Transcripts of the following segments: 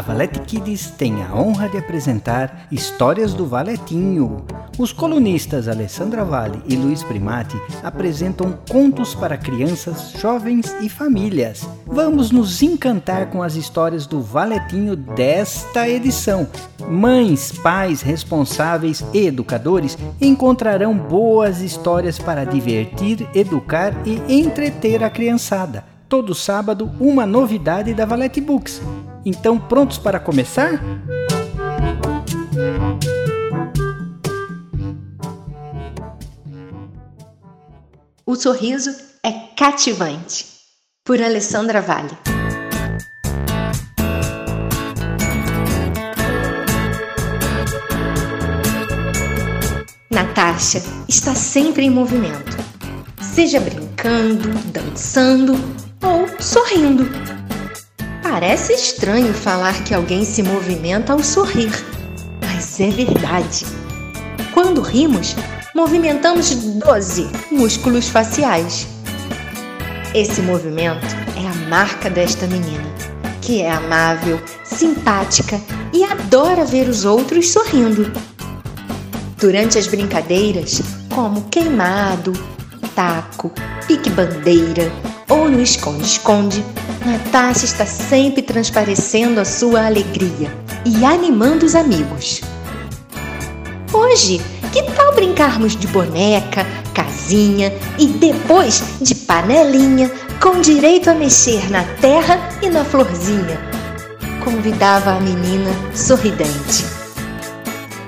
a Valete Kids tem a honra de apresentar Histórias do Valetinho. Os colunistas Alessandra Vale e Luiz Primati apresentam contos para crianças, jovens e famílias. Vamos nos encantar com as histórias do Valetinho desta edição. Mães, pais, responsáveis e educadores encontrarão boas histórias para divertir, educar e entreter a criançada. Todo sábado, uma novidade da Valete Books. Então, prontos para começar? O sorriso é cativante. Por Alessandra Vale. Natasha está sempre em movimento, seja brincando, dançando ou sorrindo. Parece estranho falar que alguém se movimenta ao sorrir, mas é verdade. Quando rimos, movimentamos 12 músculos faciais. Esse movimento é a marca desta menina, que é amável, simpática e adora ver os outros sorrindo. Durante as brincadeiras, como queimado, taco, pique-bandeira ou no esconde-esconde, Natasha está sempre transparecendo a sua alegria e animando os amigos. Hoje, que tal brincarmos de boneca, casinha e depois de panelinha com direito a mexer na terra e na florzinha? Convidava a menina sorridente.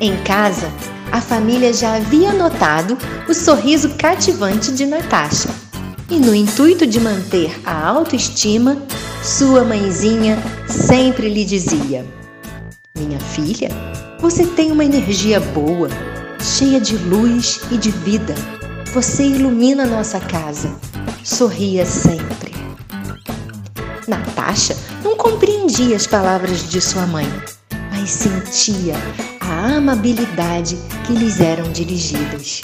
Em casa, a família já havia notado o sorriso cativante de Natasha. E no intuito de manter a autoestima, sua mãezinha sempre lhe dizia: Minha filha, você tem uma energia boa, cheia de luz e de vida. Você ilumina nossa casa. Sorria sempre. Natasha não compreendia as palavras de sua mãe, mas sentia a amabilidade que lhes eram dirigidas.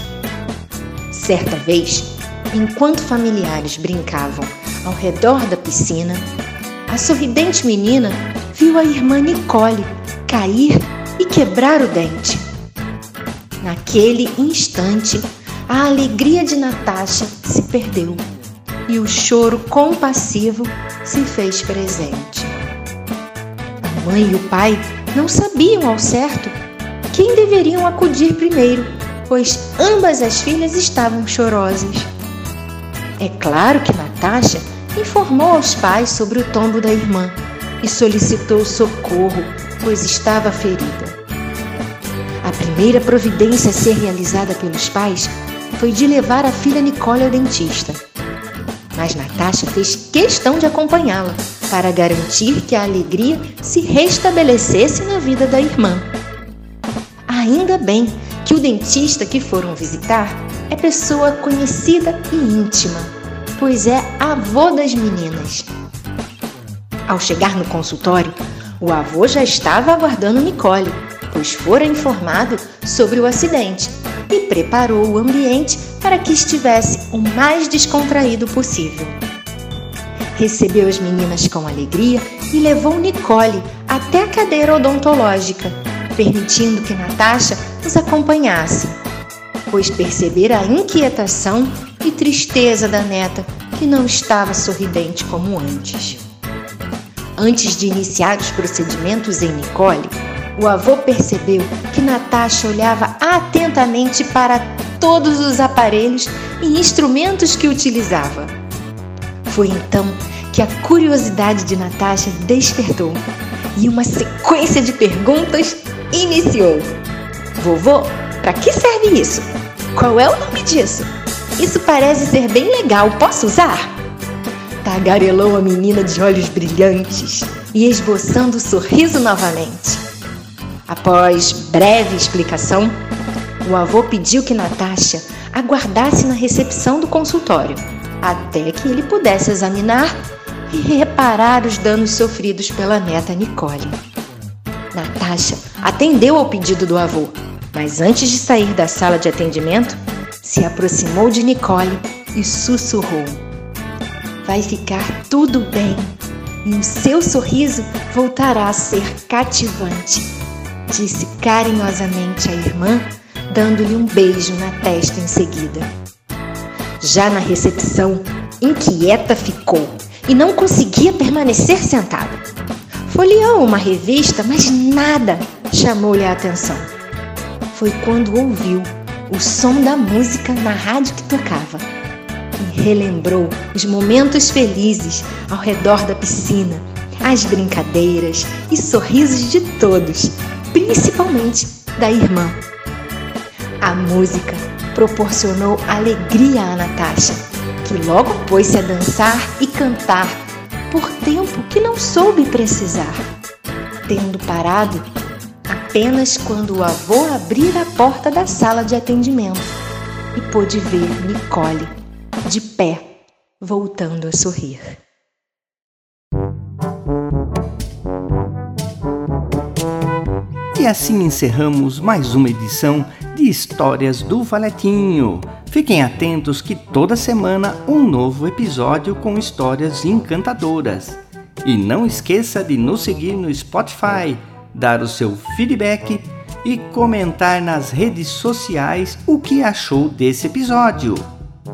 Certa vez, enquanto familiares brincavam ao redor da piscina, a sorridente menina viu a irmã Nicole cair e quebrar o dente. Naquele instante, a alegria de Natasha se perdeu e o choro compassivo se fez presente. A mãe e o pai não sabiam ao certo quem deveriam acudir primeiro, pois ambas as filhas estavam chorosas. É claro que Natasha informou aos pais sobre o tombo da irmã e solicitou socorro, pois estava ferida. A primeira providência a ser realizada pelos pais foi de levar a filha Nicole ao dentista. Mas Natasha fez questão de acompanhá-la para garantir que a alegria se restabelecesse na vida da irmã. Ainda bem que o dentista que foram visitar é pessoa conhecida e íntima, pois é avô das meninas. Ao chegar no consultório, o avô já estava aguardando Nicole, pois fora informado sobre o acidente e preparou o ambiente para que estivesse o mais descontraído possível. Recebeu as meninas com alegria e levou Nicole até a cadeira odontológica permitindo que Natasha os acompanhasse, pois percebera a inquietação e tristeza da neta, que não estava sorridente como antes. Antes de iniciar os procedimentos em Nicole, o avô percebeu que Natasha olhava atentamente para todos os aparelhos e instrumentos que utilizava. Foi então que a curiosidade de Natasha despertou e uma sequência de perguntas iniciou. Vovô, para que serve isso? Qual é o nome disso? Isso parece ser bem legal, posso usar? Tagarelou a menina de olhos brilhantes e esboçando o sorriso novamente. Após breve explicação, o avô pediu que Natasha aguardasse na recepção do consultório até que ele pudesse examinar e reparar os danos sofridos pela neta Nicole. Natasha atendeu ao pedido do avô, mas antes de sair da sala de atendimento, se aproximou de Nicole e sussurrou: Vai ficar tudo bem. e o seu sorriso voltará a ser cativante, disse carinhosamente a irmã, dando-lhe um beijo na testa em seguida. Já na recepção, inquieta ficou e não conseguia permanecer sentada. Folheou uma revista, mas nada chamou-lhe a atenção. Foi quando ouviu o som da música na rádio que tocava e relembrou os momentos felizes ao redor da piscina, as brincadeiras e sorrisos de todos, principalmente da irmã. A música proporcionou alegria a Natasha, que logo pôs-se a dançar e cantar por tempo que não soube precisar, tendo parado apenas quando o avô abrir a porta da sala de atendimento e pôde ver Nicole de pé, voltando a sorrir. E assim encerramos mais uma edição de Histórias do Valetinho. Fiquem atentos que toda semana um novo episódio com histórias encantadoras. E não esqueça de nos seguir no Spotify, dar o seu feedback e comentar nas redes sociais o que achou desse episódio.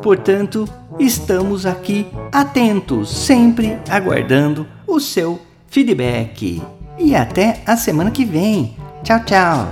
Portanto, estamos aqui atentos, sempre aguardando o seu feedback. E até a semana que vem. Tchau, tchau.